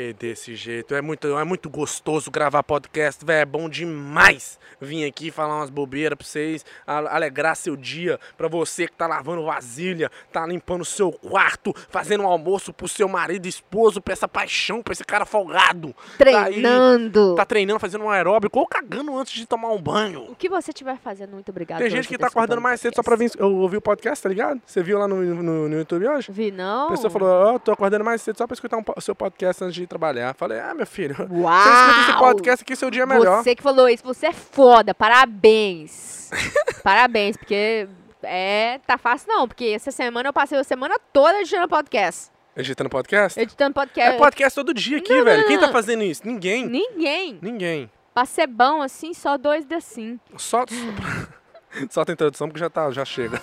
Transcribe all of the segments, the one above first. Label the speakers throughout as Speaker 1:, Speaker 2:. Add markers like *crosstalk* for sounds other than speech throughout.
Speaker 1: É desse jeito. É muito, é muito gostoso gravar podcast, velho. É bom demais vir aqui falar umas bobeiras pra vocês, alegrar seu dia. Pra você que tá lavando vasilha, tá limpando o seu quarto, fazendo um almoço pro seu marido esposo, pra essa paixão, pra esse cara folgado. Tá aí,
Speaker 2: Treinando.
Speaker 1: Tá treinando, fazendo um aeróbico ou cagando antes de tomar um banho.
Speaker 2: O que você estiver fazendo, muito obrigado.
Speaker 1: Tem gente que tá acordando mais cedo só pra vir eu ouvir o podcast, tá ligado? Você viu lá no, no, no YouTube hoje?
Speaker 2: Vi, não?
Speaker 1: A pessoa falou, ó, tô acordando mais cedo só pra escutar um o seu podcast antes de trabalhar. Falei, ah, meu filho,
Speaker 2: Uau! *laughs*
Speaker 1: você escuta esse podcast aqui, seu dia é melhor.
Speaker 2: Você que falou isso, você é foda, parabéns. *laughs* parabéns, porque é, tá fácil não, porque essa semana eu passei a semana toda editando podcast.
Speaker 1: Editando podcast?
Speaker 2: Editando podcast.
Speaker 1: É podcast todo dia aqui,
Speaker 2: Não,
Speaker 1: velho.
Speaker 2: não,
Speaker 1: Quem tá
Speaker 2: não.
Speaker 1: fazendo isso? Ninguém.
Speaker 2: Ninguém.
Speaker 1: Ninguém.
Speaker 2: Pra ser bom assim, só dois da sim.
Speaker 1: Só, só *laughs* tem introdução porque já, tá, já chega.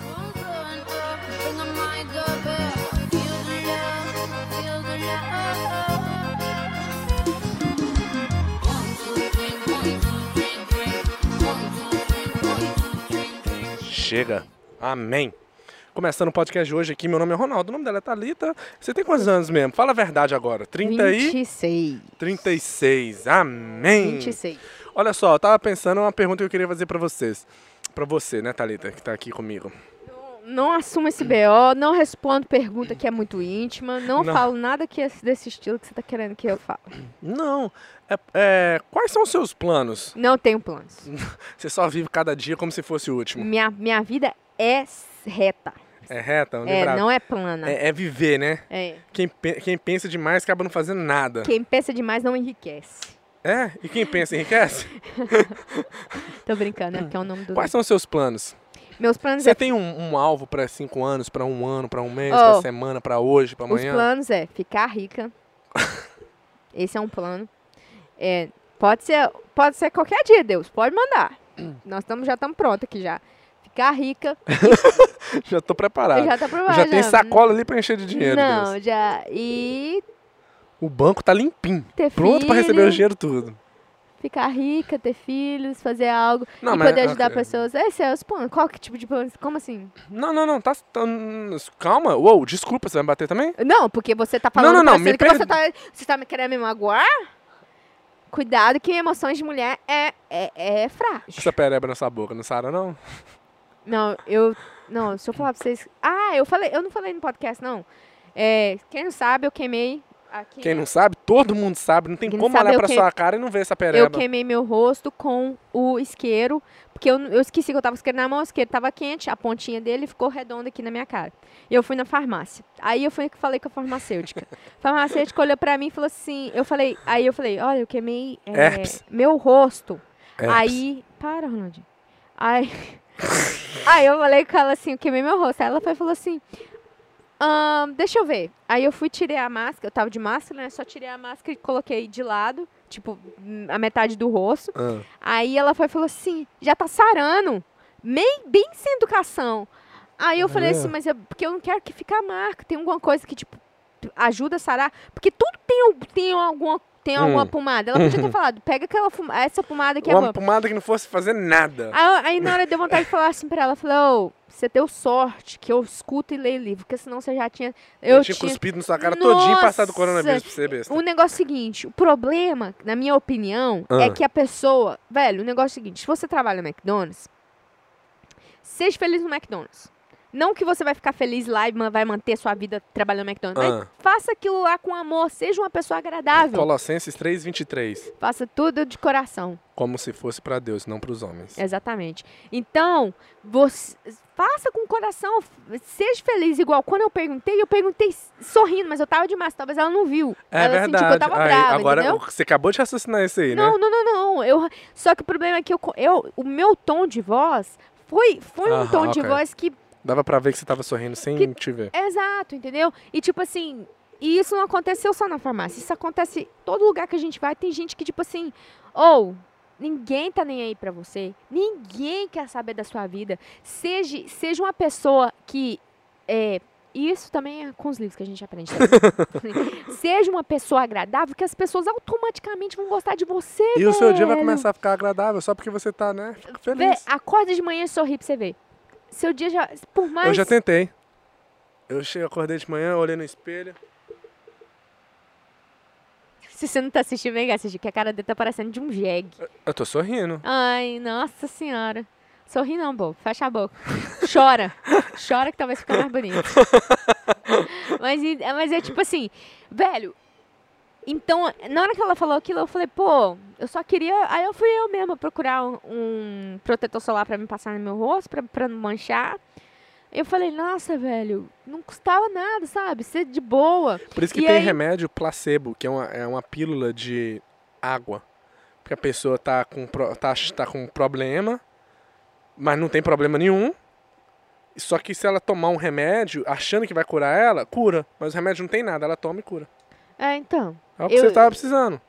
Speaker 1: Chega. Amém. Começando o podcast de hoje aqui, meu nome é Ronaldo, o nome dela é Thalita. Você tem quantos anos mesmo? Fala a verdade agora. 30 e
Speaker 2: 26.
Speaker 1: 36. Amém.
Speaker 2: 26.
Speaker 1: Olha só, eu tava pensando uma pergunta que eu queria fazer pra vocês. Pra você, né, Thalita, que tá aqui comigo.
Speaker 2: Não assumo esse BO, não respondo pergunta que é muito íntima, não,
Speaker 1: Não.
Speaker 2: falo nada que é desse estilo que você tá querendo que eu fale.
Speaker 1: Não. É, é, quais são os seus planos?
Speaker 2: Não tenho planos. *laughs*
Speaker 1: Você só vive cada dia como se fosse o último.
Speaker 2: Minha, minha vida é reta.
Speaker 1: É reta?
Speaker 2: É, não é plana.
Speaker 1: é, é viver, né?
Speaker 2: É.
Speaker 1: Quem, quem pensa demais acaba não fazendo nada.
Speaker 2: Quem pensa demais não enriquece.
Speaker 1: É? E quem pensa enriquece? *laughs*
Speaker 2: Tô brincando, é porque é o nome do.
Speaker 1: Quais são os seus planos?
Speaker 2: Meus planos
Speaker 1: Você
Speaker 2: é.
Speaker 1: tem um, um alvo pra cinco anos, pra um ano, pra um mês,
Speaker 2: Oh.
Speaker 1: pra semana, pra hoje,
Speaker 2: Os
Speaker 1: amanhã?
Speaker 2: planos é ficar rica. *laughs* Esse é um plano. É, pode ser, pode ser qualquer dia, Deus. Pode mandar. *clears throat* Nós tamo, já estamos prontos aqui já. Ficar rica. *laughs*
Speaker 1: Já tô preparado.
Speaker 2: já tá
Speaker 1: Já,
Speaker 2: provado.
Speaker 1: tem sacola ali pra encher de dinheiro.
Speaker 2: Não,
Speaker 1: Deus.
Speaker 2: já. E
Speaker 1: O banco tá limpinho.
Speaker 2: ter
Speaker 1: Pronto pra receber o dinheiro tudo.
Speaker 2: Ficar rica, ter filhos, fazer algo.
Speaker 1: Não,
Speaker 2: e
Speaker 1: mas-
Speaker 2: poder ajudar
Speaker 1: ok.
Speaker 2: pessoas. Esse é os planos. Qual que tipo de plano? Como assim?
Speaker 1: Não, não, não. Tá, tá- calma. Uou, desculpa, você vai me bater também?
Speaker 2: Não, porque você tá falando
Speaker 1: não, não,
Speaker 2: pra
Speaker 1: me
Speaker 2: que
Speaker 1: per-
Speaker 2: você tá, você tá me querendo me magoar? Cuidado que emoções de mulher é, é, é frágil.
Speaker 1: Essa pereba na sua boca, não Sara, não?
Speaker 2: Não, eu. Não, se eu falar pra vocês. Ah, eu falei, eu não falei no podcast, não. É, quem não sabe, eu queimei aqui.
Speaker 1: Quem não sabe, todo mundo sabe. Não tem
Speaker 2: Quem
Speaker 1: como
Speaker 2: sabe,
Speaker 1: olhar
Speaker 2: eu
Speaker 1: pra
Speaker 2: que-
Speaker 1: sua cara e não ver essa
Speaker 2: Eu
Speaker 1: pereba.
Speaker 2: queimei meu rosto com o isqueiro, porque eu, eu esqueci que eu tava com o isqueiro na mão, o isqueiro tava quente, a pontinha dele ficou redonda aqui na minha cara. E eu fui na farmácia. Aí eu fui e falei com a farmacêutica. A farmacêutica olhou pra mim e falou assim, eu falei, aí eu falei, olha, eu queimei é, meu rosto.
Speaker 1: Herpes.
Speaker 2: Aí, para, Ronaldinho. Aí, *laughs* aí eu falei com ela assim, eu queimei meu rosto. Aí ela foi e falou assim, "Ahn, deixa eu ver. Aí eu fui, tirei a máscara, eu tava de máscara, né? Só tirei a máscara e coloquei de lado, tipo, a metade do rosto.
Speaker 1: Ah,
Speaker 2: Aí ela foi falou assim, já tá sarando. Bem, bem sem educação. Aí eu falei
Speaker 1: É.
Speaker 2: assim, mas é porque eu não quero que fique a marca. Tem alguma coisa que, tipo, ajuda a sarar. Porque tudo tem, tem alguma. Tem alguma
Speaker 1: Hum.
Speaker 2: pomada. Ela podia ter *laughs* falado, pega aquela essa pomada que é
Speaker 1: uma
Speaker 2: boa.
Speaker 1: pomada que não fosse fazer nada.
Speaker 2: Aí, aí na hora deu vontade de falar assim pra ela, falou, ô, você deu sorte que eu escuto e leio livro, porque senão você já tinha. Eu,
Speaker 1: Eu tinha
Speaker 2: tinha.
Speaker 1: cuspido na sua cara todinho e passado
Speaker 2: Nossa!
Speaker 1: coronavírus pra você, besta.
Speaker 2: O negócio é o seguinte, o problema, na minha opinião,
Speaker 1: Ah.
Speaker 2: é que a pessoa. Velho, o negócio é o seguinte, se você trabalha no McDonald's, seja feliz no McDonald's. Não que você vai ficar feliz lá e vai manter sua vida trabalhando no McDonald's,
Speaker 1: Ah.
Speaker 2: mas faça aquilo lá com amor, seja uma pessoa agradável.
Speaker 1: Colossenses 3,23.
Speaker 2: Faça tudo de coração.
Speaker 1: Como se fosse pra Deus, não pros homens.
Speaker 2: Exatamente. Então, você faça com o coração, seja feliz. Igual quando eu perguntei, eu perguntei sorrindo, mas eu tava de máscara, talvez ela não viu.
Speaker 1: É
Speaker 2: ela,
Speaker 1: verdade.
Speaker 2: tipo, eu tava
Speaker 1: Aí,
Speaker 2: brava,
Speaker 1: agora,
Speaker 2: entendeu?
Speaker 1: você acabou de raciocinar isso aí, né?
Speaker 2: Não, não, não, não. Eu, só que o problema é que eu, eu, o meu tom de voz foi, foi um
Speaker 1: Aham,
Speaker 2: tom de
Speaker 1: ok.
Speaker 2: voz que.
Speaker 1: Dava pra ver que você tava sorrindo sem
Speaker 2: Que-
Speaker 1: te ver.
Speaker 2: Exato, entendeu? E tipo assim. E isso não aconteceu só na farmácia. Isso acontece todo lugar que a gente vai. Tem gente que, tipo assim, ou ninguém tá nem aí pra você. Ninguém quer saber da sua vida. Seja, seja uma pessoa que. É, isso também é com os livros que a gente aprende. também. *laughs* seja uma pessoa agradável, que as pessoas automaticamente vão gostar de você.
Speaker 1: E o seu dia vai
Speaker 2: velho.
Speaker 1: começar a ficar agradável só porque você tá, né? Fica
Speaker 2: Vê,
Speaker 1: feliz.
Speaker 2: acorda de manhã e sorri pra você ver. Seu dia já. Por mais.
Speaker 1: Eu já tentei. Eu cheguei, acordei de manhã, olhei no espelho.
Speaker 2: Se você não tá assistindo, vem cá assistir, que a cara dele tá parecendo de um jegue.
Speaker 1: Eu tô sorrindo.
Speaker 2: Ai, nossa senhora. Sorri não, bobo. Fecha a boca. Chora. Chora que talvez fique mais bonito. *laughs* mas, mas é tipo assim, velho. Então, na hora que ela falou aquilo, eu falei, pô, eu só queria. Aí eu fui eu mesma procurar um, um protetor solar pra me passar no meu rosto, pra, pra não manchar. Eu falei, nossa, velho, não custava nada, sabe? Ser de boa.
Speaker 1: Por isso que
Speaker 2: E
Speaker 1: tem
Speaker 2: aí-
Speaker 1: remédio placebo, que é uma, é uma pílula de água. Porque a pessoa tá com, tá, tá com problema, mas não tem problema nenhum. Só que se ela tomar um remédio, achando que vai curar ela, cura. Mas o remédio não tem nada, ela toma e cura.
Speaker 2: É, então.
Speaker 1: É o que
Speaker 2: Eu-
Speaker 1: você tava precisando.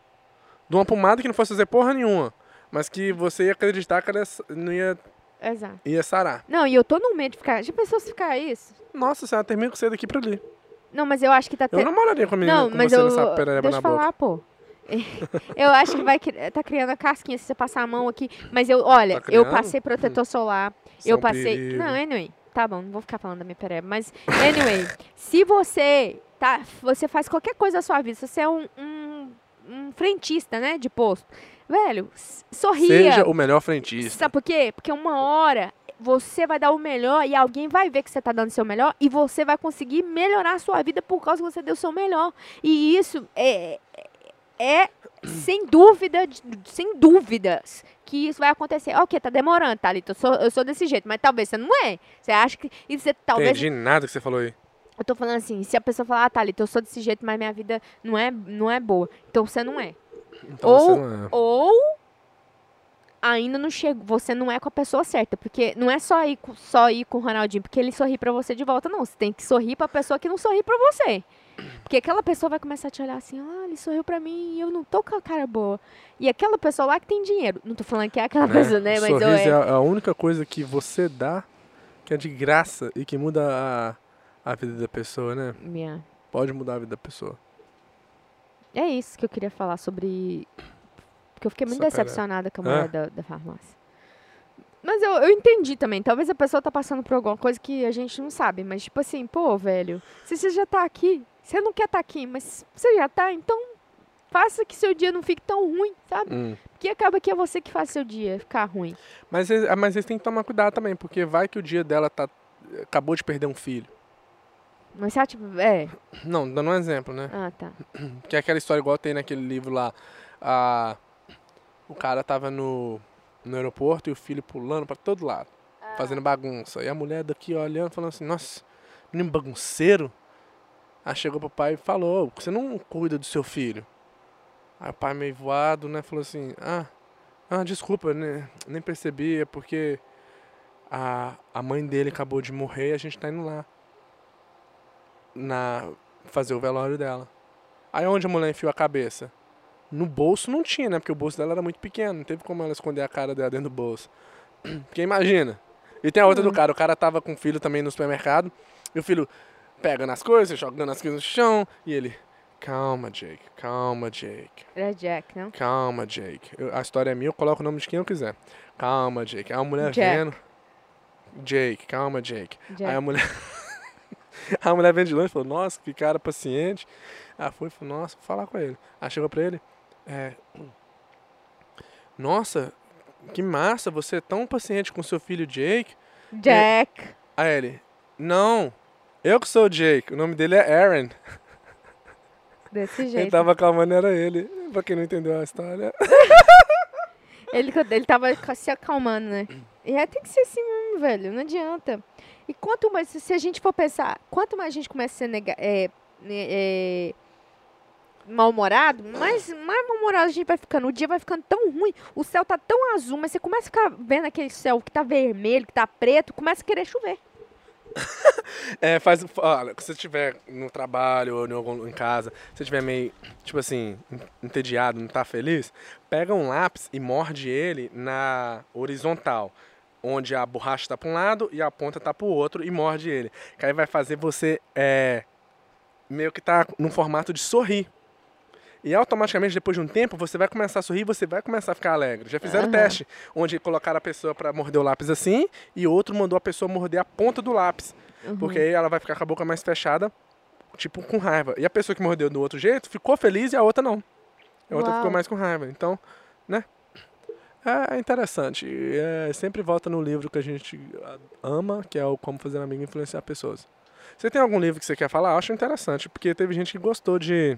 Speaker 1: De uma pomada que não fosse fazer porra nenhuma. Mas que você ia acreditar que ela não ia,
Speaker 2: Exato.
Speaker 1: ia sarar.
Speaker 2: Não, e eu tô no medo de ficar. Já pensou se ficar isso?
Speaker 1: Nossa senhora, termina com você daqui pra ali.
Speaker 2: Não, mas eu acho que tá
Speaker 1: Eu não moraria com a menina
Speaker 2: Não,
Speaker 1: com
Speaker 2: mas eu.
Speaker 1: nessa pereba
Speaker 2: Deixa
Speaker 1: na
Speaker 2: eu
Speaker 1: boca.
Speaker 2: falar, pô. *laughs* Eu acho que vai tá criando a casquinha se você passar a mão aqui. Mas eu, olha,
Speaker 1: Tá
Speaker 2: eu passei protetor solar.
Speaker 1: Isso é
Speaker 2: eu
Speaker 1: um
Speaker 2: passei.
Speaker 1: perigo.
Speaker 2: Não, anyway. Tá bom, não vou ficar falando da minha pereba. Mas, anyway, *laughs* se você tá. Você faz qualquer coisa da sua vida, se você é um, um, um frentista, né? De posto. Velho, sorria.
Speaker 1: Seja o melhor frentista.
Speaker 2: Sabe por quê? Porque uma hora você vai dar o melhor e alguém vai ver que você tá dando o seu melhor e você vai conseguir melhorar a sua vida por causa que você deu o seu melhor. E isso é, é sem dúvida, sem dúvidas, que isso vai acontecer. Ok, tá demorando, Thalita, eu sou, eu sou desse jeito, mas talvez você não é. Você acha que... E você talvez...
Speaker 1: Entendi nada que você falou aí.
Speaker 2: Eu tô falando assim, se a pessoa falar, ah, Thalita, eu sou desse jeito, mas minha vida não é, não é boa. Então você não é.
Speaker 1: Então
Speaker 2: Ou-
Speaker 1: você não é.
Speaker 2: Ou ainda não chegou, você não é com a pessoa certa, porque não é só ir com, só ir com o Ronaldinho, porque ele sorri pra você de volta, não. Você tem que sorrir pra pessoa que não sorri pra você. Porque aquela pessoa vai começar a te olhar assim, ah, ele sorriu pra mim e eu não tô com a cara boa. E aquela pessoa lá que tem dinheiro, não tô falando que é aquela pessoa, né? Mas eu,
Speaker 1: Sorriso é
Speaker 2: é,
Speaker 1: a- a única coisa que você dá que é de graça e que muda a, a vida da pessoa, né? Pode mudar a vida da pessoa.
Speaker 2: é isso que eu queria falar sobre. Porque eu fiquei muito
Speaker 1: pera-
Speaker 2: decepcionada com a mulher da, da farmácia. Mas eu, eu entendi também. Talvez a pessoa tá passando por alguma coisa que a gente não sabe. Mas, tipo assim, pô, velho, se você já tá aqui, você não quer estar aqui, mas você já tá, então faça que seu dia não fique tão ruim, sabe?
Speaker 1: Hum.
Speaker 2: Porque acaba que é você que faz seu dia ficar ruim.
Speaker 1: Mas, ah, mas eles têm que tomar cuidado também, porque vai que o dia dela tá acabou de perder um filho.
Speaker 2: Mas você, tipo, é.
Speaker 1: Não, dando um exemplo, né?
Speaker 2: Ah, tá.
Speaker 1: Que é aquela história igual tem naquele livro lá. A, o cara tava no, no aeroporto e o filho pulando pra todo lado, fazendo bagunça. E a mulher daqui olhando, falando assim, nossa, menino bagunceiro. Aí chegou pro pai e falou, você não cuida do seu filho. Aí o pai meio voado, né, falou assim, ah, ah desculpa, né, nem percebi, é porque a, a mãe dele acabou de morrer e a gente tá indo lá. Na, fazer o velório dela. Aí onde a mulher enfiou a cabeça? No bolso não tinha, né? Porque o bolso dela era muito pequeno. Não teve como ela esconder a cara dela dentro do bolso. *clears throat* Porque imagina. E tem a outra do cara. O cara tava com o filho também no supermercado. E o filho pega nas coisas, jogando as coisas no chão. E ele, calma, Jake. Calma, Jake.
Speaker 2: Era Jack, não?
Speaker 1: Calma, Jake. Eu- a história é minha, eu coloco o nome de quem eu quiser. Calma, Jake. Aí a mulher
Speaker 2: Jack.
Speaker 1: vendo. Jake, calma, Jake.
Speaker 2: Jack.
Speaker 1: Aí a mulher. *laughs* *laughs* a mulher vem de longe e falou, nossa, que cara paciente. Aí foi e falou, nossa, vou falar com ele. Aí chegou pra ele, é. Nossa, que massa, você é tão paciente com seu filho Jake.
Speaker 2: Jack.
Speaker 1: Aí ele, não, eu que sou o Jake, o nome dele é Aaron.
Speaker 2: Desse *laughs*
Speaker 1: Quem
Speaker 2: jeito.
Speaker 1: tava acalmando era ele. Pra quem não entendeu a história. *laughs*
Speaker 2: Ele, ele tava se acalmando, né? E é, tem que ser assim mesmo, velho. Não adianta. E quanto mais, se a gente for pensar, quanto mais a gente começa a ser nega, é, né, é, mal-humorado, mais, mais mal-humorado a gente vai ficando. O dia vai ficando tão ruim, o céu tá tão azul, mas você começa a ficar vendo aquele céu que tá vermelho, que tá preto, começa a querer chover. *laughs*
Speaker 1: É, faz. Olha, se você estiver no trabalho ou em, algum, em casa, se você estiver meio, tipo assim, en- entediado, não tá feliz, pega um lápis e morde ele na horizontal. Onde a borracha tá pra um lado e a ponta tá pro outro e morde ele. Que aí vai fazer você é, meio que tá num formato de sorrir. E automaticamente, depois de um tempo, você vai começar a sorrir, você vai começar a ficar alegre. Já fizeram
Speaker 2: Aham.
Speaker 1: teste, onde colocaram a pessoa pra morder o lápis assim, e outro mandou a pessoa morder a ponta do lápis.
Speaker 2: Uhum.
Speaker 1: Porque aí ela vai ficar com a boca mais fechada, tipo, com raiva. E a pessoa que mordeu do outro jeito ficou feliz e a outra não. a outra ficou
Speaker 2: Uau.
Speaker 1: mais com raiva. Então, né? É interessante. É, sempre volta no livro que a gente ama, que é o Como Fazer Amigo e Influenciar Pessoas. Você tem algum livro que você quer falar? Eu acho interessante, porque teve gente que gostou de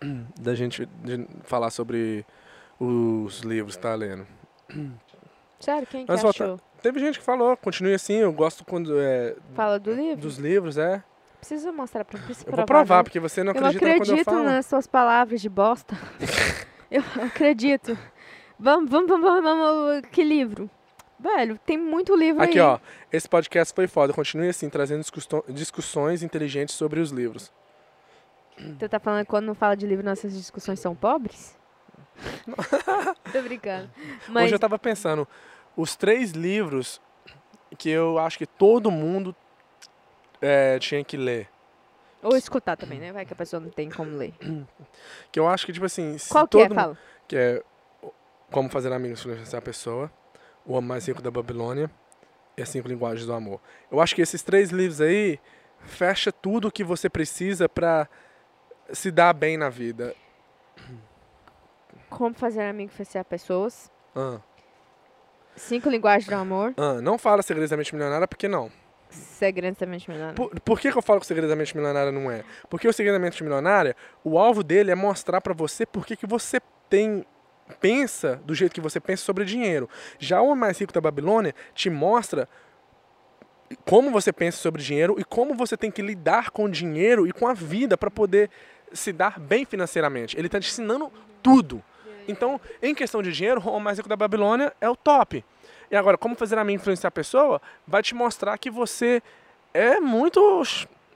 Speaker 1: *clears throat* da gente de falar sobre os livros que tá lendo.
Speaker 2: Sério, quem que
Speaker 1: volta-
Speaker 2: achou?
Speaker 1: Teve gente que falou, continue assim, eu gosto quando é,
Speaker 2: Fala do livro?
Speaker 1: dos livros, é.
Speaker 2: Precisa mostrar pra precisa
Speaker 1: Eu vou
Speaker 2: provar, né?
Speaker 1: porque você não
Speaker 2: Eu não
Speaker 1: acredita quando eu
Speaker 2: acredito
Speaker 1: falo.
Speaker 2: nas suas palavras de bosta. *laughs* eu acredito. Vamos, vamos, vamos, vamos, vamos. Que livro? Velho, tem muito livro
Speaker 1: Aqui,
Speaker 2: aí.
Speaker 1: ó. Esse podcast foi foda. Continue assim, trazendo discussões inteligentes sobre os livros.
Speaker 2: Tu tá falando que quando não fala de livro, nossas discussões são pobres? *laughs* Tô brincando. Mas
Speaker 1: Hoje eu tava pensando, os três livros que eu acho que todo mundo é, tinha que ler.
Speaker 2: Ou escutar também, né? Vai que a pessoa não tem como ler.
Speaker 1: Que eu acho que, tipo assim,
Speaker 2: Qual que é? Fala.
Speaker 1: que é Como Fazer Amigos Influenciar a Pessoa, O Homem Mais Rico da Babilônia e As Cinco Linguagens do Amor. Eu acho que esses três livros aí fecha tudo que você precisa pra se dar bem na vida.
Speaker 2: Como fazer amigo influenciar pessoas.
Speaker 1: Ah,
Speaker 2: Cinco linguagens do amor.
Speaker 1: ah, não fala Segredos da Mente Milionária porque não.
Speaker 2: Segredos da mente milionária.
Speaker 1: Por, por que, que eu falo que o Segredo da Mente Milionária não é? Porque o Segredo da Mente Milionária, o alvo dele é mostrar pra você por que que você tem pensa do jeito que você pensa sobre dinheiro. Já o Mais Rico da Babilônia te mostra como você pensa sobre dinheiro e como você tem que lidar com o dinheiro e com a vida para poder se dar bem financeiramente. Ele está te ensinando tudo. Então, em questão de dinheiro, o Mais Rico da Babilônia é o top. E agora, como fazer a mim influenciar a pessoa, vai te mostrar que você é muito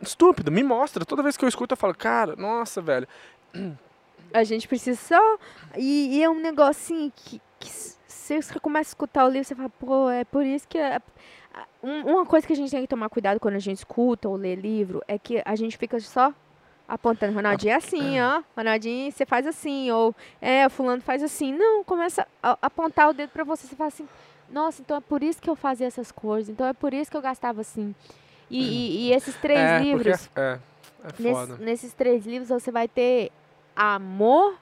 Speaker 1: estúpido. Me mostra. Toda vez que eu escuto, eu falo, cara, nossa, velho. *clears throat*
Speaker 2: A gente precisa só. E, e é um negocinho que, que você começa a escutar o livro, você fala, pô, é por isso que. a- a- um- uma coisa que a gente tem que tomar cuidado quando a gente escuta ou lê livro é que a gente fica só apontando, Ronaldinho é assim, ó. Ronaldinho, você faz assim, ou é, o fulano faz assim. Não, começa a a apontar o dedo pra você. Você fala assim, nossa, então é por isso que eu fazia essas coisas, então é por isso que eu gastava assim. E, e- e esses três
Speaker 1: é,
Speaker 2: livros.
Speaker 1: Porque é, é, é foda.
Speaker 2: nesses três livros você vai ter amor,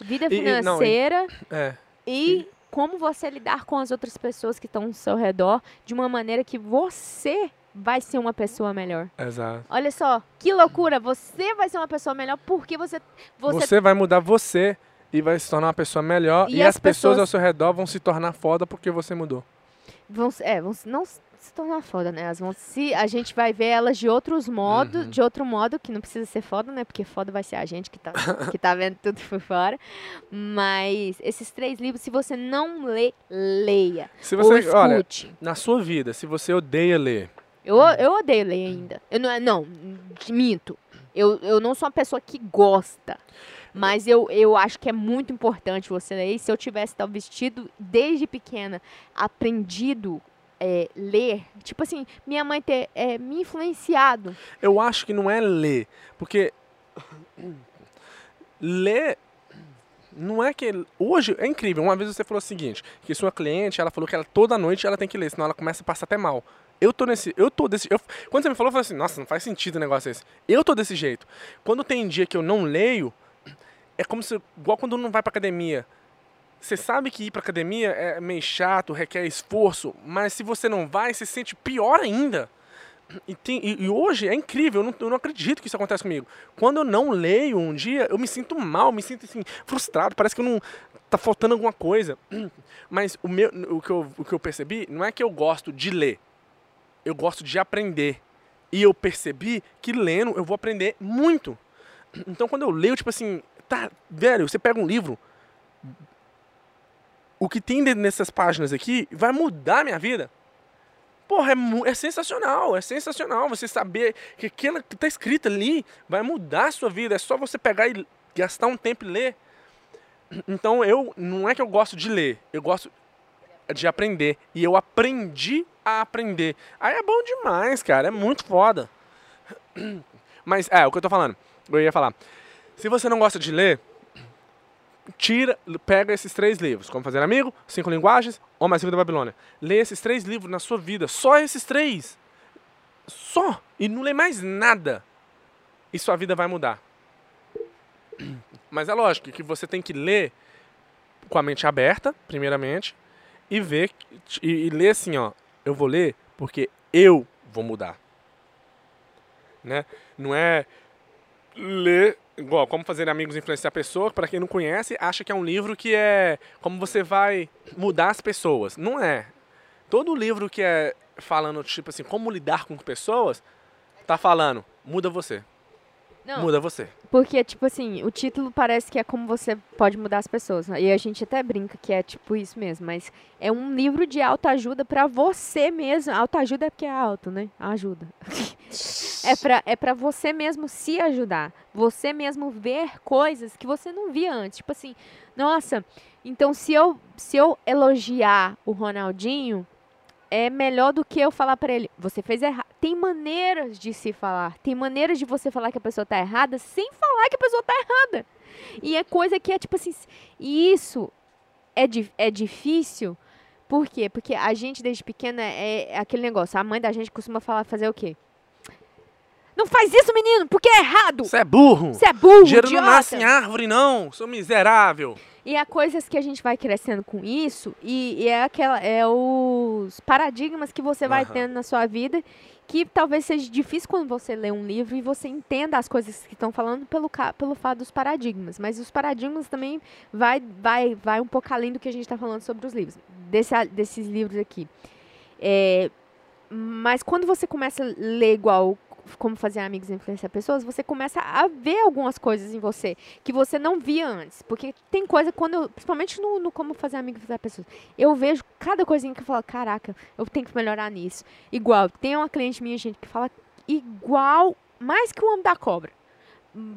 Speaker 2: vida
Speaker 1: E- e- não, e-
Speaker 2: financeira
Speaker 1: É.
Speaker 2: e, como você lidar com as outras pessoas que estão ao seu redor de uma maneira que você vai ser uma pessoa melhor.
Speaker 1: Exato.
Speaker 2: Olha só, que loucura! Você vai ser uma pessoa melhor porque você
Speaker 1: Você,
Speaker 2: você,
Speaker 1: vai mudar você e vai se tornar uma pessoa melhor.
Speaker 2: E
Speaker 1: E,
Speaker 2: as
Speaker 1: as pessoas,
Speaker 2: pessoas-
Speaker 1: ao seu redor vão se tornar foda porque você mudou.
Speaker 2: vão, é, vão não se tornar foda, né? Elas vão se a gente vai ver elas de outros modos,
Speaker 1: Uhum.
Speaker 2: de outro modo que não precisa ser foda, né? Porque foda vai ser a gente que tá *laughs* que tá vendo tudo por fora. Mas esses três livros, se você não lê, leia.
Speaker 1: Se
Speaker 2: ou
Speaker 1: você, olha, na sua vida, se você odeia ler,
Speaker 2: Eu, eu odeio ler ainda. Eu não, não, minto. Eu, eu não sou uma pessoa que gosta. Mas eu, eu acho que é muito importante você ler. E se eu tivesse tal vestido desde pequena, aprendido é, ler, tipo assim, minha mãe ter é, me influenciado.
Speaker 1: eu acho que não é ler. Porque ler não é que hoje é incrível. Uma vez você falou o seguinte, que sua cliente, ela falou que ela toda noite ela tem que ler, senão ela começa a passar até mal. Eu tô nesse, eu tô desse, eu, quando você me falou, eu falei assim, nossa, não faz sentido o negócio esse. Eu tô desse jeito. Quando tem dia que eu não leio, é como se igual quando não vai pra academia. Você sabe que ir pra academia é meio chato, requer esforço, mas se você não vai, você se sente pior ainda. E, tem- e- e hoje é incrível, eu não, eu não acredito que isso acontece comigo. Quando eu não leio um dia, eu me sinto mal, me sinto assim, frustrado, parece que eu não. tá faltando alguma coisa. *clears throat* Mas o, meu, o, que eu, o que eu percebi não é que eu gosto de ler, eu gosto de aprender. E eu percebi que lendo eu vou aprender muito. Então quando eu leio, tipo assim, tá, velho, você pega um livro, o que tem nessas páginas aqui vai mudar a minha vida. Porra, é, é sensacional, é sensacional você saber que aquilo que tá escrito ali vai mudar a sua vida. É só você pegar e gastar um tempo e ler. Então eu, não é que eu gosto de ler, eu gosto de aprender. E eu aprendi a aprender. Aí é bom demais, cara, é muito foda. Mas, é, o que eu tô falando, eu ia falar. Se você não gosta de ler, tira, pega esses três livros. Como Fazer Amigo, Cinco Linguagens, Homem Mais Rico da Babilônia. Lê esses três livros na sua vida. Só esses três. Só. E não lê mais nada. E sua vida vai mudar. Mas é lógico que você tem que ler com a mente aberta, primeiramente, e ver e, e ler assim, ó, eu vou ler porque eu vou mudar. Né? Não é ler igual como fazer amigos influenciar pessoas, para quem não conhece, acha que é um livro que é como você vai mudar as pessoas. Não é. Todo livro que é falando tipo assim, como lidar com pessoas, tá falando, muda você.
Speaker 2: Não,
Speaker 1: Muda você.
Speaker 2: Porque, tipo assim, o título parece que é como você pode mudar as pessoas. né? E a gente até brinca que é tipo isso mesmo. Mas é um livro de autoajuda pra você mesmo. Autoajuda é porque é alto, né? Ajuda. *laughs* é, pra, é pra você mesmo se ajudar. Você mesmo ver coisas que você não via antes. Tipo assim, nossa, então se eu, se eu elogiar o Ronaldinho, é melhor do que eu falar pra ele, você fez errado. Tem maneiras de se falar, tem maneiras de você falar que a pessoa tá errada sem falar que a pessoa tá errada. E é coisa que é tipo assim, e isso é, di- é difícil, por quê? Porque a gente desde pequena é, é aquele negócio, a mãe da gente costuma falar, fazer o quê? Não faz isso, menino, porque é errado.
Speaker 1: Você é burro.
Speaker 2: Você é burro,
Speaker 1: Dinheiro não
Speaker 2: idiota.
Speaker 1: nasce em árvore, não. Sou miserável.
Speaker 2: E há coisas que a gente vai crescendo com isso, e, e é aquela é os paradigmas que você vai
Speaker 1: Aham.
Speaker 2: tendo na sua vida, que talvez seja difícil quando você lê um livro e você entenda as coisas que estão falando pelo, pelo fato dos paradigmas. Mas os paradigmas também vai, vai, vai um pouco além do que a gente está falando sobre os livros, desse, desses livros aqui. É, mas quando você começa a ler igual como fazer amigos e influenciar pessoas, você começa a ver algumas coisas em você que você não via antes. Porque tem coisa quando eu, principalmente no, no como fazer amigos e influenciar pessoas, eu vejo cada coisinha que eu falo, caraca, eu tenho que melhorar nisso. Igual, tem uma cliente minha, gente, que fala igual, mais que o homem da cobra.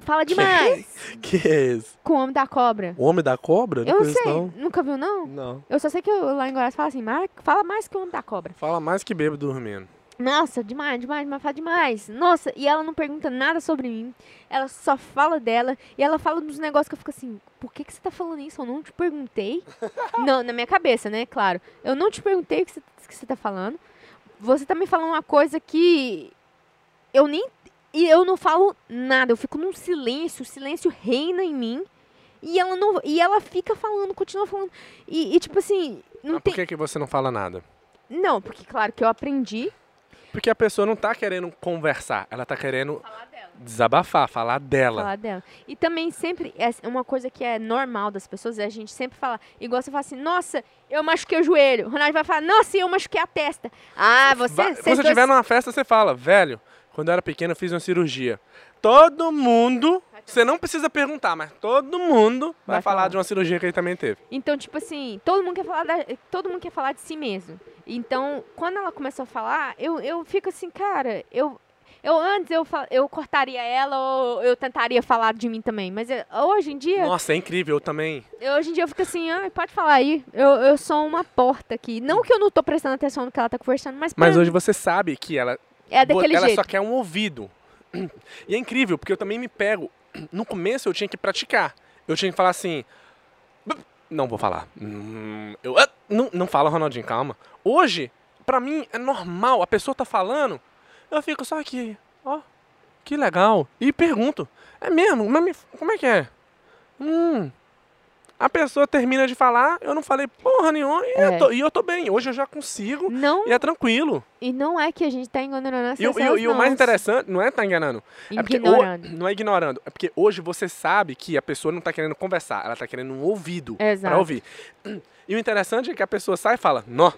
Speaker 2: Fala demais
Speaker 1: Que é esse?
Speaker 2: com o homem da cobra.
Speaker 1: O homem da cobra?
Speaker 2: Eu não
Speaker 1: conheço,
Speaker 2: sei,
Speaker 1: Não.
Speaker 2: nunca viu não?
Speaker 1: não.
Speaker 2: Eu só sei que eu, lá em Goiás fala assim, "Mar- fala mais que o homem da cobra.
Speaker 1: Fala mais que bebo dormindo.
Speaker 2: Nossa, demais, demais, mas fala demais. Nossa, e ela não pergunta nada sobre mim. Ela só fala dela. E ela fala dos negócios que eu fico assim, por que, que você tá falando isso? Eu não te perguntei. *laughs* não, na minha cabeça, né? Claro. Eu não te perguntei o que você, que você tá falando. Você tá me falando uma coisa que eu nem. E eu não falo nada. Eu fico num silêncio. O silêncio reina em mim. E ela não. E ela fica falando, continua falando. E, e, tipo assim. Não
Speaker 1: Mas
Speaker 2: tem.
Speaker 1: por que, que você não fala nada?
Speaker 2: Não, porque claro que eu aprendi.
Speaker 1: Porque a pessoa não tá querendo conversar, ela tá querendo
Speaker 2: Falar
Speaker 1: desabafar, falar dela.
Speaker 2: falar dela. E também sempre, é uma coisa que é normal das pessoas, é a gente sempre falar, igual você fala assim, nossa, eu machuquei o joelho. O Ronaldo vai falar, nossa, eu machuquei a testa. Ah, você,
Speaker 1: Vai- Quando você
Speaker 2: dois-
Speaker 1: estiver numa festa, você fala, velho, quando eu era pequeno eu fiz uma cirurgia. Todo mundo, você não precisa perguntar, mas todo mundo vai,
Speaker 2: Vai
Speaker 1: falar,
Speaker 2: falar.
Speaker 1: de uma cirurgia que ele também teve.
Speaker 2: Então, tipo assim, todo mundo quer falar da- todo mundo quer falar de si mesmo. Então, quando ela começou a falar, eu, eu fico assim, cara, eu eu antes eu, eu cortaria ela ou eu tentaria falar de mim também, mas eu- hoje em dia,
Speaker 1: Nossa, é incrível, eu também.
Speaker 2: eu, hoje em dia eu fico assim, ah, pode falar aí. Eu, eu sou uma porta aqui. Não que eu não tô prestando atenção no que ela tá conversando, mas,
Speaker 1: Mas hoje
Speaker 2: mim
Speaker 1: você sabe que ela,
Speaker 2: é daquele
Speaker 1: ela
Speaker 2: jeito.
Speaker 1: só quer um ouvido. *clears throat* E é incrível, porque eu também me pego. No começo eu tinha que praticar. Eu tinha que falar assim. "B- Não vou falar. Hum, Eu, ah, não, não fala, Ronaldinho, calma. Hoje, pra mim, é normal. A pessoa tá falando, eu fico só aqui. Ó, que legal. E pergunto: É mesmo? Como é que é? Hum. A pessoa termina de falar, eu não falei porra nenhuma e,
Speaker 2: É.
Speaker 1: eu, tô, e eu tô bem. Hoje eu já consigo
Speaker 2: Não,
Speaker 1: e é tranquilo.
Speaker 2: e não é que a gente tá enganando as
Speaker 1: E,
Speaker 2: pessoas,
Speaker 1: e o- e o mais interessante, não é tá enganando. É porque não é ignorando. É porque hoje você sabe que a pessoa não tá querendo conversar, ela tá querendo um ouvido
Speaker 2: Exato.
Speaker 1: pra ouvir. *clears throat* E o interessante é que a pessoa sai e fala, nó,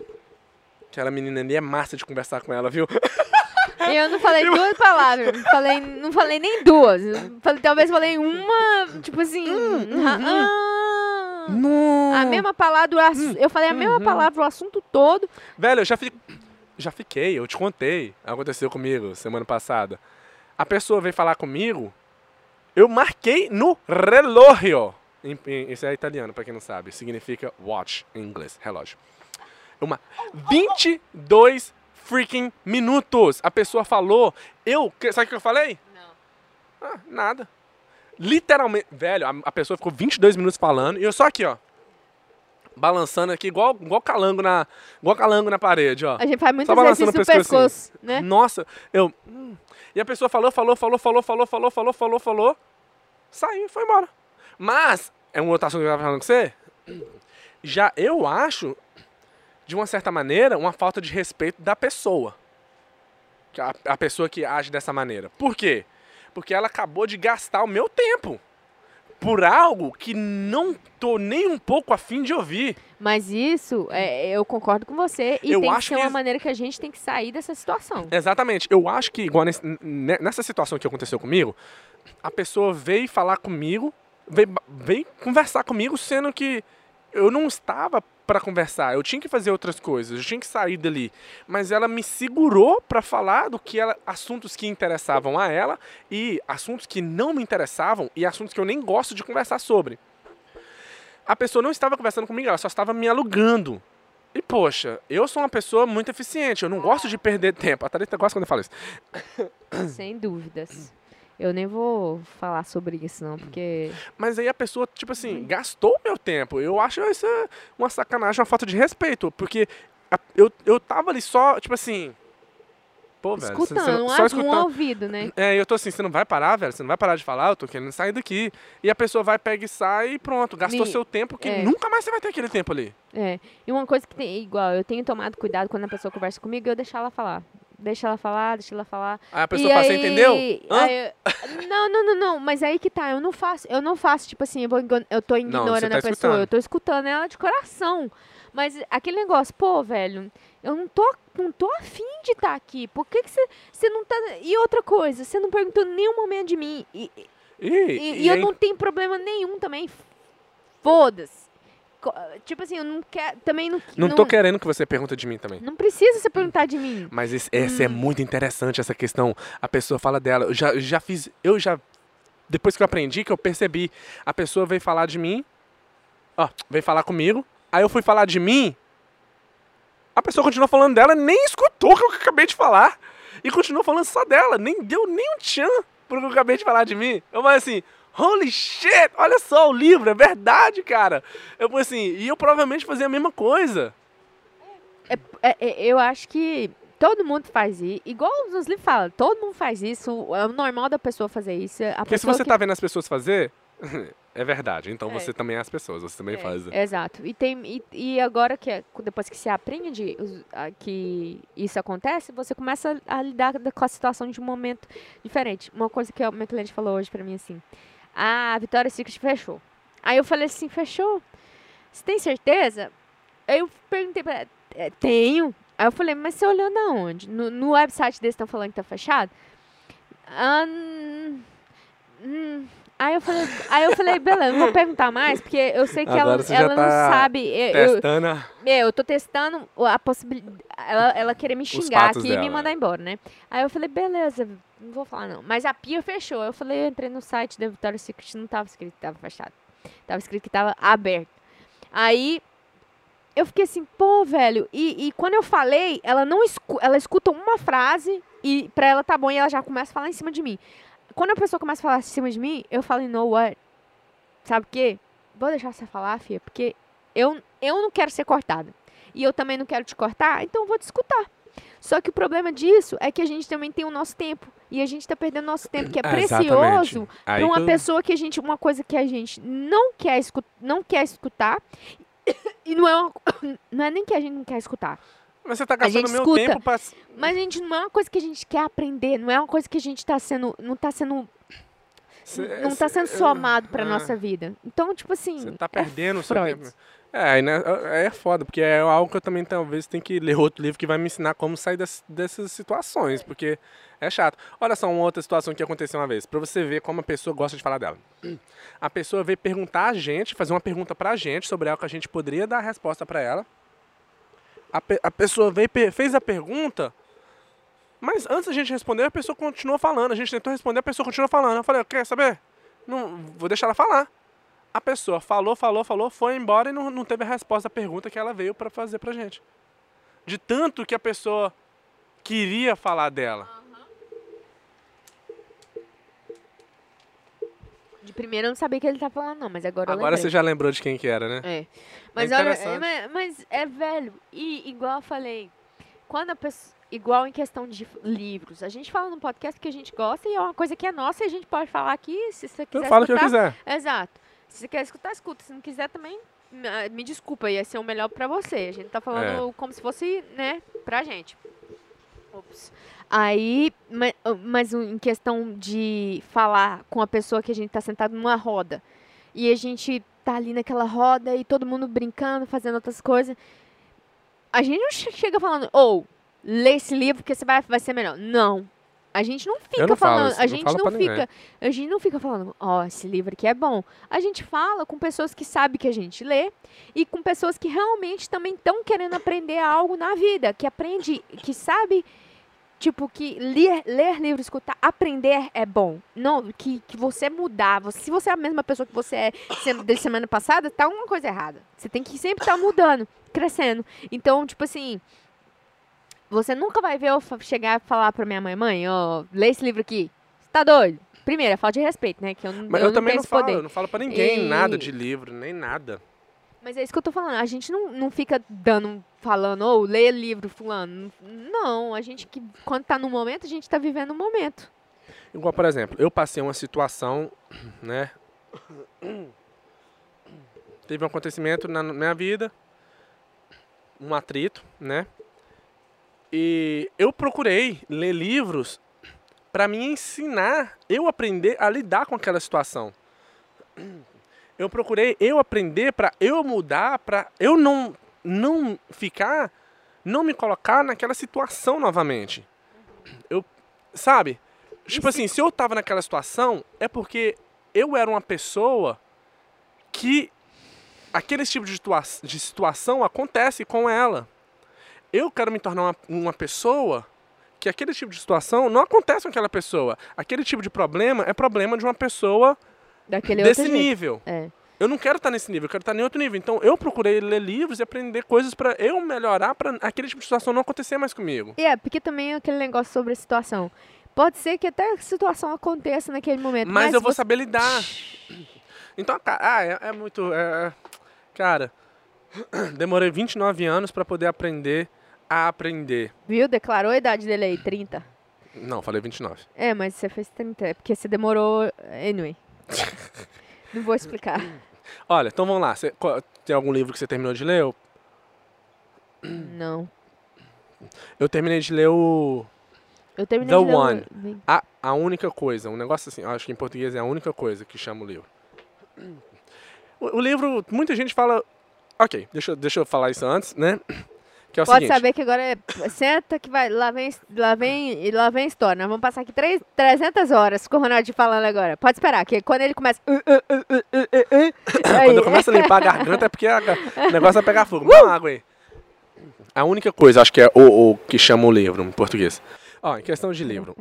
Speaker 1: aquela menina ali é massa de conversar com ela, viu? *laughs*
Speaker 2: Eu não falei *laughs* duas palavras. Falei, não falei nem duas. Eu Falei, talvez falei uma, tipo assim.
Speaker 1: Hum,
Speaker 2: ah, ah.
Speaker 1: Não.
Speaker 2: a mesma palavra, assu- eu falei a mesma
Speaker 1: uhum.
Speaker 2: palavra, o assunto todo.
Speaker 1: Velho, eu já, fi... já fiquei, eu te contei. Aconteceu comigo semana passada. A pessoa veio falar comigo, eu marquei no relógio. Isso é italiano, pra quem não sabe. Significa watch em inglês, relógio. Uma 22 freaking minutos. A pessoa falou, eu, sabe o que eu falei?
Speaker 2: Não.
Speaker 1: Ah, nada. Literalmente, velho, a, a pessoa ficou 22 minutos falando e eu só aqui, ó. Balançando aqui, igual, igual calango na, igual calango na parede, ó.
Speaker 2: A gente faz muito
Speaker 1: Só balançando
Speaker 2: exercício
Speaker 1: o
Speaker 2: do pescoço,
Speaker 1: pescocinho.
Speaker 2: né?
Speaker 1: Nossa, eu. hum. E a pessoa falou, falou, falou, falou, falou, falou, falou, falou, falou. Saiu, foi embora. Mas, é um outro assunto que eu tava falando com você. Já eu acho, de uma certa maneira, uma falta de respeito da pessoa. A, a pessoa que age dessa maneira. Por quê? Porque ela acabou de gastar o meu tempo. Por algo que não tô nem um pouco afim de ouvir.
Speaker 2: Mas isso, é, eu concordo com você. E
Speaker 1: Eu
Speaker 2: tem que
Speaker 1: acho
Speaker 2: ser
Speaker 1: que
Speaker 2: uma
Speaker 1: es-
Speaker 2: maneira que a gente tem que sair dessa situação.
Speaker 1: Exatamente. Eu acho que, igual nesse- ne- nessa situação que aconteceu comigo, a pessoa veio falar comigo, veio, veio conversar comigo, sendo que eu não estava para conversar. Eu tinha que fazer outras coisas, eu tinha que sair dali. Mas ela me segurou para falar do que ela, assuntos que interessavam a ela e assuntos que não me interessavam e assuntos que eu nem gosto de conversar sobre. A pessoa não estava conversando comigo, ela só estava me alugando. E, poxa, eu sou uma pessoa muito eficiente, eu não gosto de perder tempo. A Thalita gosta quando eu falo isso.
Speaker 2: Sem dúvidas. Eu nem vou falar sobre isso, não, porque.
Speaker 1: Mas aí a pessoa, tipo assim, gastou meu tempo. Eu acho isso uma sacanagem, uma falta de respeito. Porque eu, eu tava ali só, tipo assim. Pô, velho, você-
Speaker 2: escutando,
Speaker 1: você
Speaker 2: um,
Speaker 1: não-
Speaker 2: a-
Speaker 1: só
Speaker 2: um
Speaker 1: escutando.
Speaker 2: ouvido, né?
Speaker 1: É, eu tô assim, você não vai parar, velho? Você não vai parar de falar? Eu tô querendo sair daqui. E a pessoa vai, pega e sai e pronto. Gastou
Speaker 2: Me-
Speaker 1: seu tempo que
Speaker 2: é.
Speaker 1: nunca mais você vai ter aquele tempo ali.
Speaker 2: É. E uma coisa que tem, igual, eu tenho tomado cuidado quando a pessoa conversa comigo, eu deixar ela falar. Deixa ela falar, deixa ela falar.
Speaker 1: Aí a pessoa
Speaker 2: e
Speaker 1: fala,
Speaker 2: aí,
Speaker 1: você entendeu?
Speaker 2: Eu- não, não, não, não. Mas aí que tá, eu não faço, eu não faço, tipo assim, eu, vou, eu tô ignorando
Speaker 1: tá
Speaker 2: a pessoa,
Speaker 1: escutando.
Speaker 2: eu tô escutando ela de coração. Mas aquele negócio, pô, velho, eu não tô, não tô afim de estar aqui. Por que você você não tá. E outra coisa, você não perguntou nenhum momento de mim. E, e-
Speaker 1: E,
Speaker 2: e- e
Speaker 1: e
Speaker 2: eu
Speaker 1: aí-
Speaker 2: não tenho problema nenhum também. Foda-se. Tipo assim, eu não quero. Também não.
Speaker 1: Não tô querendo que você pergunte de mim também.
Speaker 2: Não precisa você perguntar de mim.
Speaker 1: Mas esse- essa é
Speaker 2: Hum.
Speaker 1: muito interessante, essa questão. A pessoa fala dela. Eu já, já fiz. Eu já. Depois que eu aprendi, que eu percebi, a pessoa veio falar de mim. Ó, veio falar comigo. Aí eu fui falar de mim. A pessoa continuou falando dela, nem escutou o que eu acabei de falar. E continuou falando só dela. Nem deu nem um tchan pro que eu acabei de falar de mim. Eu falei assim. Holy shit! Olha só o livro, é verdade, cara. Eu falei assim, e eu provavelmente fazia a mesma coisa.
Speaker 2: É, é, eu acho que todo mundo faz isso. Igual os livros falam, todo mundo faz isso. É o normal da pessoa fazer isso. A
Speaker 1: Porque se você
Speaker 2: que-
Speaker 1: tá vendo as pessoas fazer, *laughs* é verdade. Então
Speaker 2: É.
Speaker 1: você também é as pessoas, você também
Speaker 2: É,
Speaker 1: faz.
Speaker 2: Exato. E, tem, e, e agora que é- depois que você aprende que isso acontece, você começa a lidar da- com a situação de um momento diferente. Uma coisa que o meu cliente falou hoje pra mim assim: "Ah, a Vitória Secret fechou". Aí eu falei assim: "Fechou? Você tem certeza?" Aí eu perguntei pra ela: "É, "Tenho". Aí eu falei: "Mas você olhou na onde? No, no website deles estão falando que tá fechado?" Hum, hum. Aí eu falei, aí eu falei, beleza, não vou perguntar mais, porque eu sei que
Speaker 1: Agora
Speaker 2: ela, ela não
Speaker 1: tá
Speaker 2: sabe. Eu, eu,
Speaker 1: Testando. a-
Speaker 2: meu, eu tô testando a possibilidade. Ela, ela querer me xingar aqui e me
Speaker 1: dela,
Speaker 2: mandar
Speaker 1: é.
Speaker 2: embora, né? Aí eu falei, beleza, não vou falar não. Mas a pia fechou. Eu falei, eu entrei no site da Victoria's Secret, não tava escrito que tava fechado. Tava escrito que tava aberto. Aí eu fiquei assim, pô, velho. E, e quando eu falei, ela não escu ela escuta uma frase e pra ela tá bom e ela já começa a falar em cima de mim. Quando a pessoa começa a falar em cima de mim, eu falo, know what? Sabe o quê? Vou deixar você falar, filha, porque eu, eu não quero ser cortada. E eu também não quero te cortar, então vou te escutar. Só que o problema disso é que a gente também tem o nosso tempo. E a gente tá perdendo nosso tempo, que é
Speaker 1: Ah,
Speaker 2: precioso
Speaker 1: Aí
Speaker 2: para uma
Speaker 1: eu-
Speaker 2: pessoa que a gente, uma coisa que a gente não quer, não quer escutar. *coughs* E não é, uma, *coughs* não é nem que a gente não quer escutar.
Speaker 1: Mas você tá gastando meu
Speaker 2: escuta.
Speaker 1: tempo pra.
Speaker 2: Mas a gente não é uma coisa que a gente quer aprender, não é uma coisa que a gente tá sendo, não tá sendo,
Speaker 1: Cê-
Speaker 2: não tá sendo somado pra
Speaker 1: ah,
Speaker 2: nossa vida. Então, tipo assim,
Speaker 1: Você tá
Speaker 2: é
Speaker 1: perdendo o seu
Speaker 2: Freud.
Speaker 1: tempo. É, né, é é foda, porque é algo que eu também talvez tenho que ler outro livro que vai me ensinar como sair das- dessas situações, porque é chato. Olha só uma outra situação que aconteceu uma vez, pra você ver como a pessoa gosta de falar dela. A pessoa veio perguntar a gente, fazer uma pergunta pra gente sobre algo que a gente poderia dar a resposta pra ela. A, pe- a pessoa veio, fez a pergunta, mas antes da gente responder, a pessoa continuou falando. A gente tentou responder, a pessoa continuou falando. Eu falei, quer saber? Não, vou deixar ela falar. A pessoa falou, falou, falou, foi embora e não, não teve a resposta à pergunta que ela veio pra fazer pra gente. De tanto que a pessoa queria falar dela.
Speaker 2: de primeiro eu não sabia que ele tá falando, não, mas agora, eu
Speaker 1: Agora você já lembrou de quem que era, né?
Speaker 2: É. Mas olha,
Speaker 1: interessante.
Speaker 2: é, mas, mas é velho. E igual eu falei, quando a pessoa. Igual em questão de livros. A gente fala no podcast que a gente gosta e é uma coisa que é nossa e a gente pode falar aqui se você quiser.
Speaker 1: Eu falo o que eu quiser.
Speaker 2: Exato. Se você quer escutar, escuta. Se não quiser também, me- ah, desculpa, ia ser o melhor pra você. A gente tá falando como se fosse, né, pra gente. Ops. Aí, ah, mas um, em questão de falar com a pessoa que a gente tá sentado numa roda. E a gente tá ali naquela roda e todo mundo brincando, fazendo outras coisas. A gente não che- chega falando, ou, lê esse livro porque você vai, vai ser melhor. Não. A gente não fica
Speaker 1: não
Speaker 2: falando,
Speaker 1: isso,
Speaker 2: a
Speaker 1: não
Speaker 2: gente
Speaker 1: falo
Speaker 2: não
Speaker 1: pra ninguém.
Speaker 2: fica, a gente não fica falando, ó, esse livro aqui é bom. A gente fala com pessoas que sabem que a gente lê e com pessoas que realmente também estão querendo aprender algo na vida, que aprende, que sabe, tipo, que ler, ler livro, escutar, aprender é bom. Não, que, que você mudar. Você- se você é a mesma pessoa que você é sem- de semana passada, tá uma coisa errada. Você tem que sempre estar mudando, crescendo. Então, tipo assim, você nunca vai ver eu chegar e falar pra minha mãe, mãe, ó, lê esse livro aqui. Você tá doido? Primeiro, é falta de respeito, né? Que eu, não-
Speaker 1: Mas
Speaker 2: eu
Speaker 1: eu,
Speaker 2: não
Speaker 1: também não falo, eu não falo pra ninguém
Speaker 2: E-
Speaker 1: nada de livro, nem nada.
Speaker 2: Mas é isso que eu tô falando. A gente não, não fica dando, falando, ou lê livro, fulano. Não, a gente que, quando tá no momento, a gente tá vivendo o momento.
Speaker 1: Igual, por exemplo, eu passei uma situação, né? Teve um acontecimento na minha vida, um atrito, né? E eu procurei ler livros para me ensinar, eu aprender a lidar com aquela situação. Eu procurei eu aprender para eu mudar, para eu não não ficar, não me colocar naquela situação novamente. Eu, sabe? Tipo assim, se eu tava naquela situação, é porque eu era uma pessoa que aquele tipo de, situa de situação acontece com ela. Eu quero me tornar uma, uma pessoa que aquele tipo de situação não acontece com aquela pessoa. Aquele tipo de problema é problema de uma pessoa
Speaker 2: Daquele
Speaker 1: desse nível.
Speaker 2: É.
Speaker 1: Eu não quero estar nesse nível, eu quero estar em outro nível. Então eu procurei ler livros e aprender coisas para eu melhorar, para aquele tipo de situação não acontecer mais comigo.
Speaker 2: E é, porque também é aquele negócio sobre a situação. Pode ser que até a situação aconteça naquele momento.
Speaker 1: Mas,
Speaker 2: Mas,
Speaker 1: eu vou
Speaker 2: você-
Speaker 1: saber lidar. Então, ah, é, é muito. é, cara, *clears throat* demorei 29 anos para poder aprender a aprender.
Speaker 2: Viu? Declarou a idade dele aí, 30.
Speaker 1: Não, falei 29.
Speaker 2: É, mas você fez 30. É porque você demorou. Anyway. *laughs* Não vou explicar.
Speaker 1: Olha, então vamos lá. Você- qual- tem algum livro que você terminou de ler?
Speaker 2: Não.
Speaker 1: eu terminei de ler o.
Speaker 2: Eu terminei
Speaker 1: The
Speaker 2: de ler o-
Speaker 1: One. A, a única coisa. Um negócio assim, acho que em português é a única coisa que chama o livro. O, o livro, muita gente fala. Ok, deixa, deixa eu falar isso antes, né? Que é o
Speaker 2: Pode
Speaker 1: seguinte.
Speaker 2: saber que agora é. Senta que vai. Lá vem, lá vem, e lá vem história. Nós vamos passar aqui três, 300 horas com o Ronaldo falando agora. Pode esperar, que quando ele começa. "Uh, uh, uh, uh, uh, uh, uh", *laughs* aí-
Speaker 1: Quando eu começo a limpar a garganta é porque a o negócio vai pegar fogo. Uma água aí. A única coisa, acho que é o, o que chama o livro em português. Ó, em questão de livro.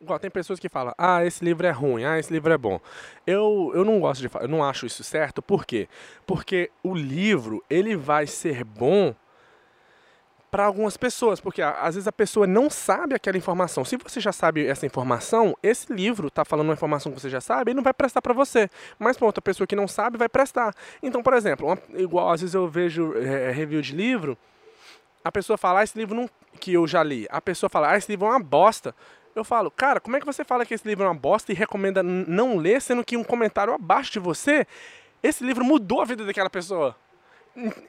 Speaker 1: Igual, tem pessoas que falam, ah, esse livro é ruim, ah, esse livro é bom. Eu, eu não gosto de falar, eu não acho isso certo, por quê? Porque o livro, ele vai ser bom para algumas pessoas, porque às vezes a pessoa não sabe aquela informação. Se você já sabe essa informação, esse livro tá falando uma informação que você já sabe, ele não vai prestar para você. Mas para outra pessoa que não sabe, vai prestar. Então, por exemplo, uma- igual às vezes eu vejo é, review de livro, a pessoa fala, ah, esse livro não, que eu já li, a pessoa fala, ah, esse livro é uma bosta. Eu falo, cara, como é que você fala que esse livro é uma bosta e recomenda não ler, sendo que um comentário abaixo de você, esse livro mudou a vida daquela pessoa?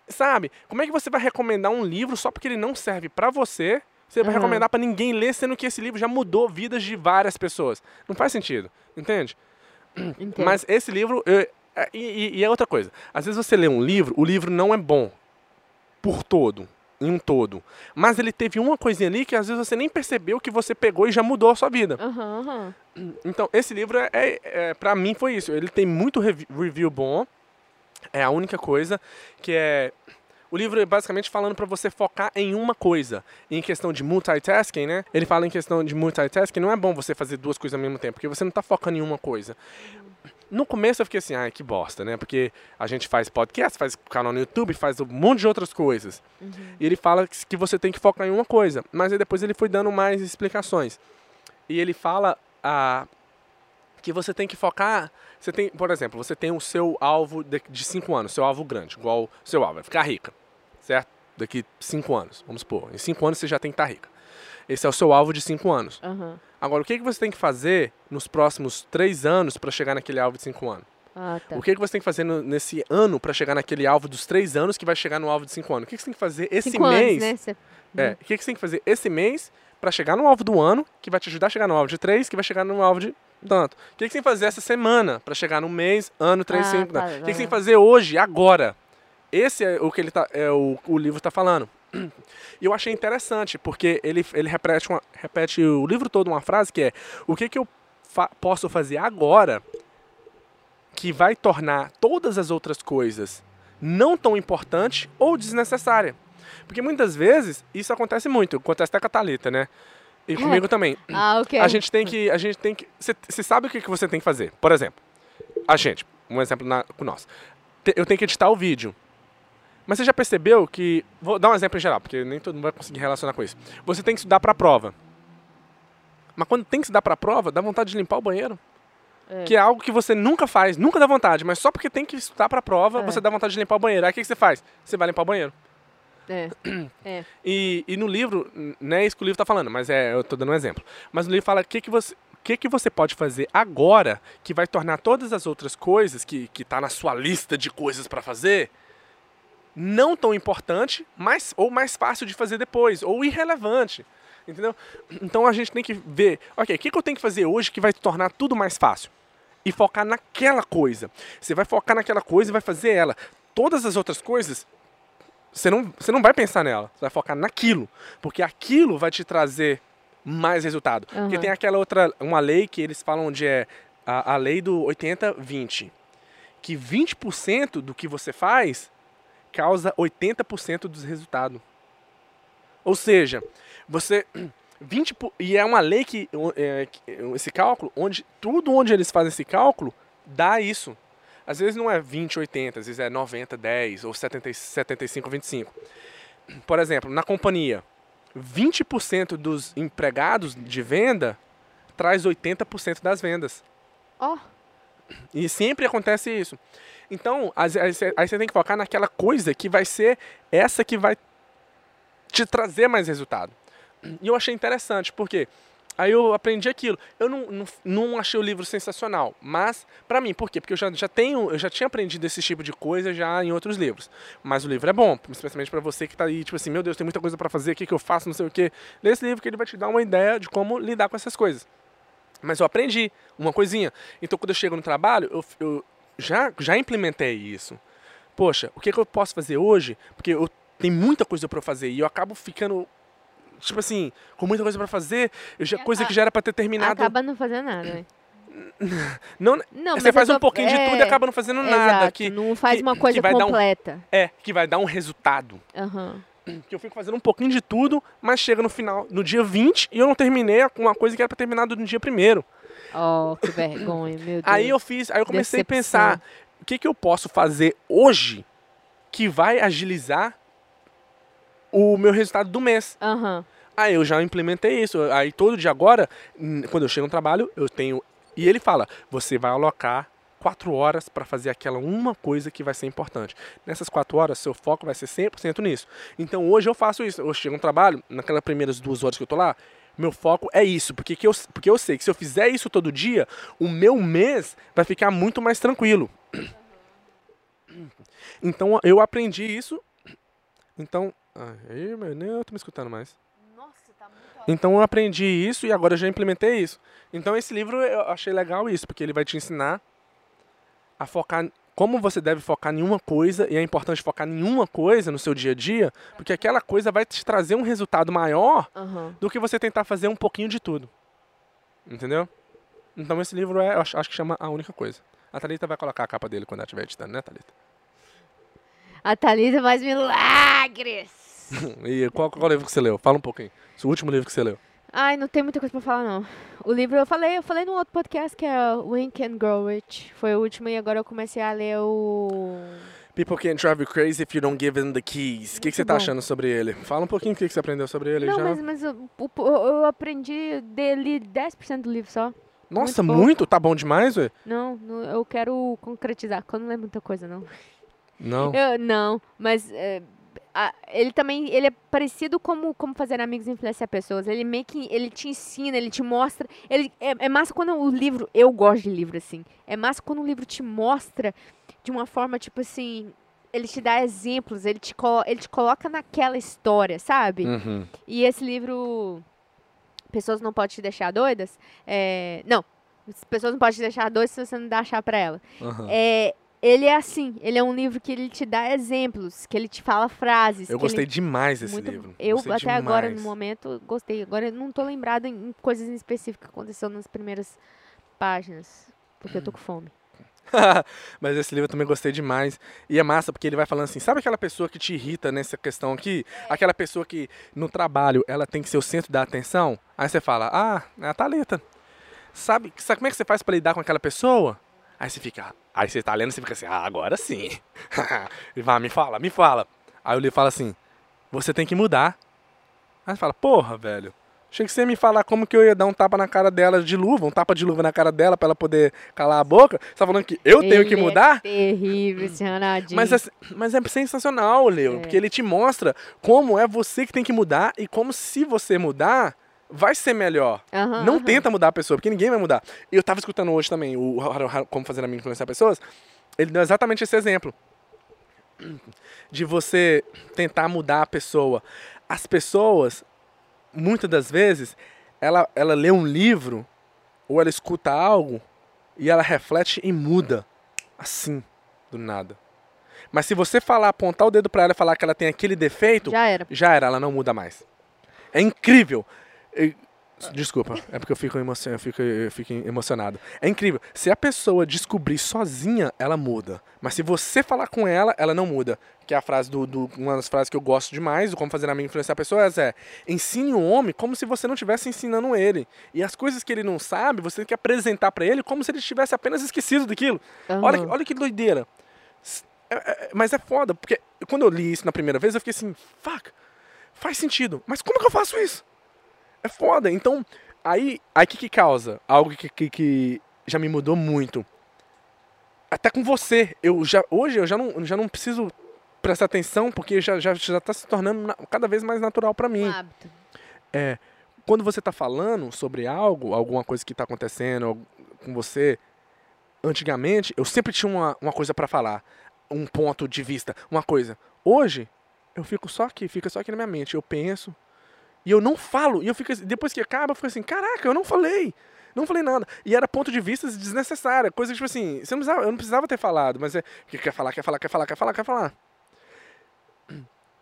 Speaker 1: Sabe? Como é que você vai recomendar um livro só porque ele não serve pra você? Você vai
Speaker 2: Uhum.
Speaker 1: recomendar pra ninguém ler, sendo que esse livro já mudou vidas de várias pessoas. Não faz sentido, entende?
Speaker 2: Entendo.
Speaker 1: Mas esse livro. eu- é, e, e- é outra coisa. Às vezes você lê um livro, o livro não é bom. Por todo. Em um todo. Mas ele teve uma coisinha ali que às vezes você nem percebeu que você pegou e já mudou a sua vida.
Speaker 2: Aham, aham.
Speaker 1: Então, esse livro, é, é, é, pra mim, foi isso. Ele tem muito revi- review bom. É a única coisa que é. O livro é basicamente falando pra você focar em uma coisa. Em questão de multitasking, né? Ele fala em questão de multitasking, não é bom você fazer duas coisas ao mesmo tempo, porque você não tá focando em uma coisa. No começo eu fiquei assim, ai, que bosta, né? Porque a gente faz podcast, faz canal no YouTube, faz um monte de outras coisas. E ele fala que que você tem que focar em uma coisa. Mas aí depois ele foi dando mais explicações. E ele fala ah, que você tem que focar. Você tem, por exemplo, você tem o seu alvo de 5 anos, seu alvo grande, igual o seu alvo, é ficar rica, certo? Daqui 5 anos, vamos supor. Em 5 anos você já tem que estar rica. Esse é o seu alvo de 5 anos.
Speaker 2: Aham.
Speaker 1: Agora, o que, que você tem que fazer nos próximos 3 anos para chegar naquele alvo de 5 anos?
Speaker 2: Ah, tá.
Speaker 1: O que, que você tem que fazer no- nesse ano pra chegar naquele alvo dos três anos que vai chegar no alvo de cinco anos? O que, que você tem que fazer esse
Speaker 2: Cinco
Speaker 1: mês?
Speaker 2: anos, né?
Speaker 1: É, o que, que você tem que fazer esse mês pra chegar no alvo do ano, que vai te ajudar a chegar no alvo de três, que vai chegar no alvo de tanto? O que, que você tem que fazer essa semana pra chegar no mês, ano, três,
Speaker 2: Ah,
Speaker 1: cinco?
Speaker 2: tá,
Speaker 1: tanto? O que, que
Speaker 2: tá,
Speaker 1: você tem que
Speaker 2: tá.
Speaker 1: fazer hoje, agora? Esse é o que ele tá, é o, o livro tá falando. E eu achei interessante, porque ele, ele repete, uma- repete o livro todo uma frase que é: O que, que eu fa- posso fazer agora que vai tornar todas as outras coisas não tão importante ou desnecessária? Porque muitas vezes isso acontece muito, acontece até com a Thalita, né? E comigo também.
Speaker 2: Ah, ok.
Speaker 1: A gente tem que. A gente tem que. Você sabe o que, que você tem que fazer? Por exemplo, a gente, um exemplo na, com nós. Te- Eu tenho que editar o vídeo. Mas você já percebeu que. Vou dar um exemplo em geral, porque nem todo mundo vai conseguir relacionar com isso. Você tem que estudar pra prova. Mas quando tem que estudar pra prova, dá vontade de limpar o banheiro.
Speaker 2: É.
Speaker 1: Que é algo que você nunca faz, nunca dá vontade, mas só porque tem que estudar pra prova,
Speaker 2: É.
Speaker 1: você dá vontade de limpar o banheiro. Aí o que, que você faz? Você vai limpar o banheiro. *clears throat*
Speaker 2: É.
Speaker 1: E, e no livro, não é isso que o livro está falando, mas é, eu estou dando um exemplo. Mas no livro fala o que, que, você, o que, que você pode fazer agora que vai tornar todas as outras coisas que que tá na sua lista de coisas para fazer não tão importante, mas, ou mais fácil de fazer depois, ou irrelevante. Entendeu? Então a gente tem que ver, ok, o que, que eu tenho que fazer hoje que vai tornar tudo mais fácil? E focar naquela coisa. Você vai focar naquela coisa e vai fazer ela. Todas as outras coisas, você não, você não vai pensar nela. Você vai focar naquilo. Porque aquilo vai te trazer mais resultado. Porque
Speaker 2: Aham.
Speaker 1: tem aquela outra, uma lei que eles falam de é a, a lei do 80-20. Que 20% do que você faz causa 80% dos resultados. Ou seja, você *clears throat* 20 po- e é uma lei que é, que- esse cálculo onde tudo onde eles fazem esse cálculo dá isso. Às vezes não é 20 80, às vezes é 90 10 ou 70, 75 25. Por exemplo, na companhia, 20% dos empregados de venda traz 80% das vendas.
Speaker 2: Ó,
Speaker 1: E sempre acontece isso. Então, às- aí você aí você tem que focar naquela coisa que vai ser essa que vai te trazer mais resultado. E eu achei interessante, porque aí eu aprendi aquilo. Eu não, não, não achei o livro sensacional, mas pra mim, por quê? Porque eu já, já tenho, eu já tinha aprendido esse tipo de coisa já em outros livros. Mas o livro é bom, especialmente pra você que tá aí, tipo assim, meu Deus, tem muita coisa pra fazer, o que, que eu faço, não sei o quê. Lê esse livro que ele vai te dar uma ideia de como lidar com essas coisas. Mas eu aprendi uma coisinha. Então, quando eu chego no trabalho, eu, eu já, já implementei isso. Poxa, o que, que eu posso fazer hoje? Porque eu tem muita coisa eu fazer e eu acabo ficando, tipo assim, com muita coisa pra fazer, eu já, coisa que já era pra ter terminado.
Speaker 2: acaba não fazendo nada, né? *laughs*
Speaker 1: Não,
Speaker 2: Não,
Speaker 1: você faz
Speaker 2: eu
Speaker 1: um
Speaker 2: tô-
Speaker 1: pouquinho de
Speaker 2: é,
Speaker 1: tudo e acaba não fazendo nada.
Speaker 2: Exato,
Speaker 1: Que,
Speaker 2: não faz
Speaker 1: que-
Speaker 2: uma coisa
Speaker 1: dar um-
Speaker 2: completa.
Speaker 1: é, que vai dar um resultado.
Speaker 2: Aham.
Speaker 1: Que eu fico fazendo um pouquinho de tudo, mas chega no final, no dia 20, e eu não terminei com uma coisa que era pra terminar no dia primeiro.
Speaker 2: Oh, que vergonha, meu Deus. *laughs*
Speaker 1: Aí eu fiz, aí eu comecei
Speaker 2: Decepção.
Speaker 1: a pensar, o que, que eu posso fazer hoje que vai agilizar o meu resultado do mês?
Speaker 2: Aham.
Speaker 1: Aí eu já implementei isso. Aí todo dia agora, quando eu chego no trabalho, eu tenho. E ele fala: você vai alocar quatro horas para fazer aquela uma coisa que vai ser importante. Nessas quatro horas, seu foco vai ser 100% nisso. Então hoje eu faço isso. Eu chego no trabalho, naquelas primeiras duas horas que eu tô lá, meu foco é isso. Porque, que eu, porque eu sei que se eu fizer isso todo dia, o meu mês vai ficar muito mais tranquilo. Então eu aprendi isso. Então. Aí, meu, nem eu tô me escutando mais.
Speaker 2: Nossa, tá muito
Speaker 1: Então eu aprendi isso e agora eu já implementei isso. Então esse livro eu achei legal isso, porque ele vai te ensinar a focar como você deve focar em uma coisa e é importante focar em uma coisa no seu dia a dia, porque aquela coisa vai te trazer um resultado maior
Speaker 2: Aham.
Speaker 1: do que você tentar fazer um pouquinho de tudo. Entendeu? Então esse livro é, eu acho, acho que chama A Única Coisa. A Thalita vai colocar a capa dele quando ela estiver editando, né, Thalita?
Speaker 2: A Thalita faz milagres. *laughs*
Speaker 1: E qual, qual livro que você leu? Fala um pouquinho. O último livro que você leu.
Speaker 2: Ai, não tem muita coisa pra falar, não. O livro eu falei, eu falei no outro podcast que é Wink and Grow Rich. Foi o último e agora eu comecei a ler o.
Speaker 1: People can drive you crazy if you don't give them the keys. O que, que você tá
Speaker 2: bom.
Speaker 1: achando sobre ele? Fala um pouquinho o que, que você aprendeu sobre ele
Speaker 2: não,
Speaker 1: já.
Speaker 2: mas, mas eu, eu aprendi dele 10% do livro só.
Speaker 1: Nossa,
Speaker 2: muito
Speaker 1: muito? Tá bom demais, ué?
Speaker 2: Não, não, eu quero concretizar, porque eu não lembro muita coisa, não.
Speaker 1: Não.
Speaker 2: Eu, não, mas é, a- ele também ele é parecido como como fazer amigos e influenciar pessoas. Ele meio que ele te ensina, ele te mostra. Ele é, é massa quando o livro, eu gosto de livro assim. É massa quando o livro te mostra de uma forma tipo assim, ele te dá exemplos, ele te ele te coloca naquela história, sabe?
Speaker 1: Uhum.
Speaker 2: E esse livro Pessoas não podem te deixar doidas, é, não, as pessoas não podem te deixar doidas se você não dá chá pra ela.
Speaker 1: Uhum.
Speaker 2: É, ele é assim, ele é um livro que ele te dá exemplos, que ele te fala frases.
Speaker 1: Eu
Speaker 2: que ele-
Speaker 1: gostei demais desse
Speaker 2: muito-
Speaker 1: livro.
Speaker 2: Eu
Speaker 1: Gostei
Speaker 2: até agora, no
Speaker 1: demais.
Speaker 2: momento, gostei. Agora eu não tô lembrada em, coisas em específico que aconteceu nas primeiras páginas. Porque eu tô com fome. *laughs*
Speaker 1: Mas esse livro eu também gostei demais. E é massa porque ele vai falando assim: sabe aquela pessoa que te irrita nessa questão aqui? Aquela pessoa que no trabalho ela tem que ser o centro da atenção? Aí você fala: ah, é a Thalita. Sabe, sabe como é que você faz pra lidar com aquela pessoa? Aí você fica, aí você tá lendo e você fica assim: ah, agora sim. *laughs* e vai, me fala, me fala. Aí o livro fala assim: você tem que mudar. Aí você fala: porra, velho. Achei que você ia me falar como que eu ia dar um tapa na cara dela de luva, um tapa de luva na cara dela pra ela poder calar a boca. Você tá falando que eu tenho que
Speaker 2: Ele é
Speaker 1: mudar?
Speaker 2: terrível esse Ronaldinho.
Speaker 1: Mas é, mas é sensacional, Leo,
Speaker 2: É.
Speaker 1: porque ele te mostra como é você que tem que mudar e como se você mudar, vai ser melhor.
Speaker 2: Aham,
Speaker 1: Não
Speaker 2: aham.
Speaker 1: tenta mudar a pessoa, porque ninguém vai mudar. E eu tava escutando hoje também o Como Fazer a Mim Influenciar Pessoas. Ele deu exatamente esse exemplo. De você tentar mudar a pessoa. As pessoas, muitas das vezes, ela, ela lê um livro ou ela escuta algo e ela reflete e muda. Assim, do nada. Mas se você falar, apontar o dedo pra ela e falar que ela tem aquele defeito,
Speaker 2: Já era.
Speaker 1: já era, ela não muda mais. É incrível. Desculpa, é porque eu fico, emocio- eu, fico, eu fico emocionado. É incrível. Se a pessoa descobrir sozinha, ela muda. Mas se você falar com ela, ela não muda. Que é a frase do, do- uma das frases que eu gosto demais, do como fazer a mim influenciar pessoas, é ensine o homem como se você não estivesse ensinando ele. E as coisas que ele não sabe, você tem que apresentar pra ele como se ele tivesse apenas esquecido daquilo. Olha, que-
Speaker 2: Aham.
Speaker 1: olha que doideira. S- é- é- mas é foda, porque quando eu li isso na primeira vez, eu fiquei assim, fuck, faz sentido. Mas como que eu faço isso? É foda. Então, aí, aí que que causa? Algo que, que, que já me mudou muito. Até com você. Eu já, hoje eu já não, já não preciso prestar atenção, porque já, já, já tá se tornando na- cada vez mais natural pra mim
Speaker 2: Um hábito.
Speaker 1: é quando você tá falando sobre algo, alguma coisa que tá acontecendo com você, antigamente eu sempre tinha uma, uma coisa pra falar, um ponto de vista, uma coisa. Hoje eu fico só aqui, fica só aqui na minha mente, eu penso e eu não falo, e eu fico assim- depois que acaba, eu fico assim, caraca, eu não falei. Não falei nada. E era ponto de vista desnecessário. Coisa que, tipo assim, você não precisava, eu não precisava ter falado, mas é. que Quer falar, quer falar, quer falar, quer falar, quer falar.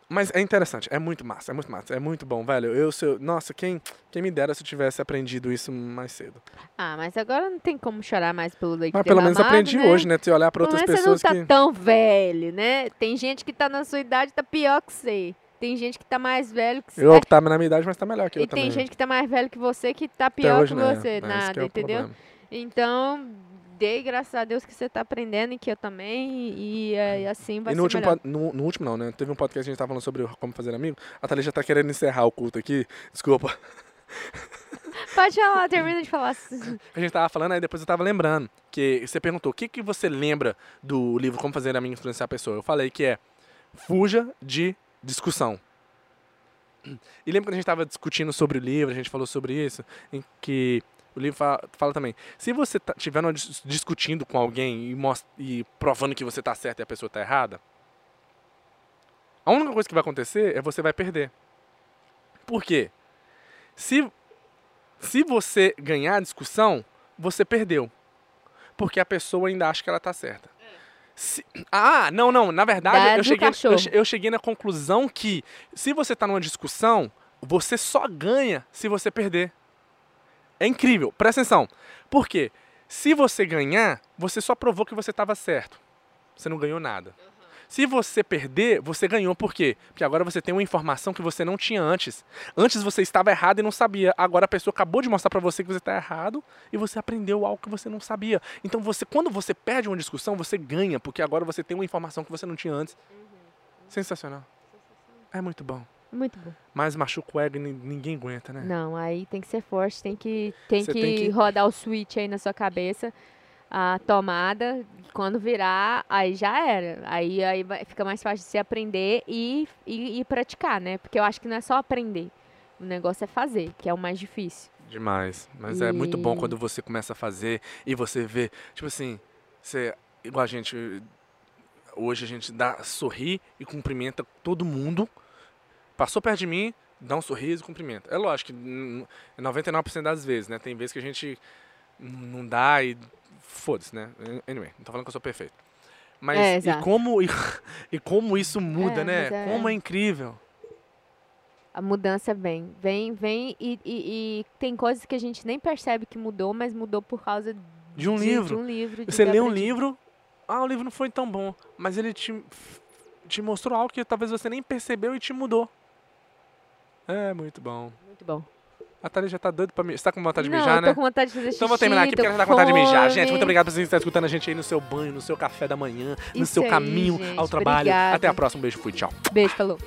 Speaker 1: Mas é interessante, é muito massa, é muito massa, é muito bom, velho. Eu, se eu- nossa, quem, quem me dera se eu tivesse aprendido isso mais cedo.
Speaker 2: Ah, mas agora não tem como chorar mais pelo leite
Speaker 1: Mas pelo menos aprendi
Speaker 2: né?
Speaker 1: hoje, né? Se olhar
Speaker 2: Pelo
Speaker 1: outras pessoas
Speaker 2: você não tá
Speaker 1: que.
Speaker 2: tão velho, né? Tem gente que tá na sua idade e tá pior que você. Tem gente que tá mais velho que você.
Speaker 1: Eu que tá na minha idade, mas tá melhor que eu
Speaker 2: e
Speaker 1: também.
Speaker 2: tem gente que tá mais velho que você que tá pior
Speaker 1: hoje,
Speaker 2: que
Speaker 1: né?
Speaker 2: você.
Speaker 1: É, que
Speaker 2: nada,
Speaker 1: é
Speaker 2: entendeu?
Speaker 1: problema.
Speaker 2: Então, dei graças a Deus que você tá aprendendo e que eu também. E, é, assim vai
Speaker 1: E no
Speaker 2: ser
Speaker 1: último,
Speaker 2: melhor.
Speaker 1: no, no último não, né? Teve um podcast que a gente tava falando sobre como fazer amigo. A Thalita já tá querendo encerrar o culto aqui. Desculpa. *laughs*
Speaker 2: Pode falar, termina de falar. *laughs*
Speaker 1: A gente tava falando, aí depois eu tava lembrando. Que você perguntou, o que, que você lembra do livro Como Fazer Amigo Influenciar a Pessoa? Eu falei que é fuja de discussão. E lembra quando a gente tava discutindo sobre o livro, a gente falou sobre isso, em que o livro fala, fala também, se você tá, tiver numa dis- discutindo com alguém e, e provando que você tá certo e a pessoa tá errada, a única coisa que vai acontecer é você vai perder. Por quê? Se, se você ganhar a discussão, você perdeu. Porque a pessoa ainda acha que ela tá certa. Se- ah, não, não. Na verdade, eu cheguei, eu, eu cheguei na conclusão que se você tá numa discussão, você só ganha se você perder. É incrível. Presta atenção. Por quê? Se você ganhar, você só provou que você estava certo. Você não ganhou nada. Se você perder, você ganhou. Por quê? Porque agora você tem uma informação que você não tinha antes. Antes você estava errado e não sabia. Agora a pessoa acabou de mostrar para você que você está errado e você aprendeu algo que você não sabia. Então você, quando você perde uma discussão, você ganha, porque agora você tem uma informação que você não tinha antes. Sensacional. É muito bom.
Speaker 2: Muito bom.
Speaker 1: Mas machuca o ego e nin- ninguém aguenta, né?
Speaker 2: Não, aí tem que ser forte, tem que, tem que,
Speaker 1: tem que-
Speaker 2: rodar o switch aí na sua cabeça. A tomada. Quando virar, aí já era. Aí, aí vai- fica mais fácil de você aprender e, e, e praticar, né? Porque eu acho que não é só aprender. O negócio é fazer, que é o mais difícil.
Speaker 1: Demais. Mas é muito bom
Speaker 2: E-
Speaker 1: quando você começa a fazer e você vê, tipo assim, você, igual a gente, hoje a gente dá, sorri e cumprimenta todo mundo. Passou perto de mim, dá um sorriso e cumprimenta. É lógico que hum, 99% das vezes, né? Tem vezes que a gente não dá e foda-se, né? Anyway, não tô falando que eu sou perfeito. Mas
Speaker 2: É,
Speaker 1: e, como, e, *laughs* e como isso muda,
Speaker 2: É,
Speaker 1: né?
Speaker 2: é-
Speaker 1: Como é incrível.
Speaker 2: A mudança vem, vem, vem e, e- e tem coisas que a gente nem percebe que mudou, mas mudou por causa
Speaker 1: De um
Speaker 2: de,
Speaker 1: livro.
Speaker 2: de um livro. de
Speaker 1: Você lê um livro, ah, o livro não foi tão bom, mas ele te, te mostrou algo que talvez você nem percebeu e te mudou. É, muito bom.
Speaker 2: Muito bom.
Speaker 1: A Thalia já tá doida pra me... Você tá com vontade de
Speaker 2: não,
Speaker 1: mijar,
Speaker 2: eu tô
Speaker 1: né?
Speaker 2: com vontade de fazer xixi.
Speaker 1: Então vou terminar aqui porque ela tá com vontade de mijar. Gente, muito obrigado por você estar escutando a gente aí no seu banho, no seu café da manhã, no
Speaker 2: Isso
Speaker 1: seu
Speaker 2: aí,
Speaker 1: caminho
Speaker 2: gente.
Speaker 1: ao trabalho.
Speaker 2: Obrigada.
Speaker 1: Até a próxima. Um beijo, fui, tchau.
Speaker 2: Beijo, falou.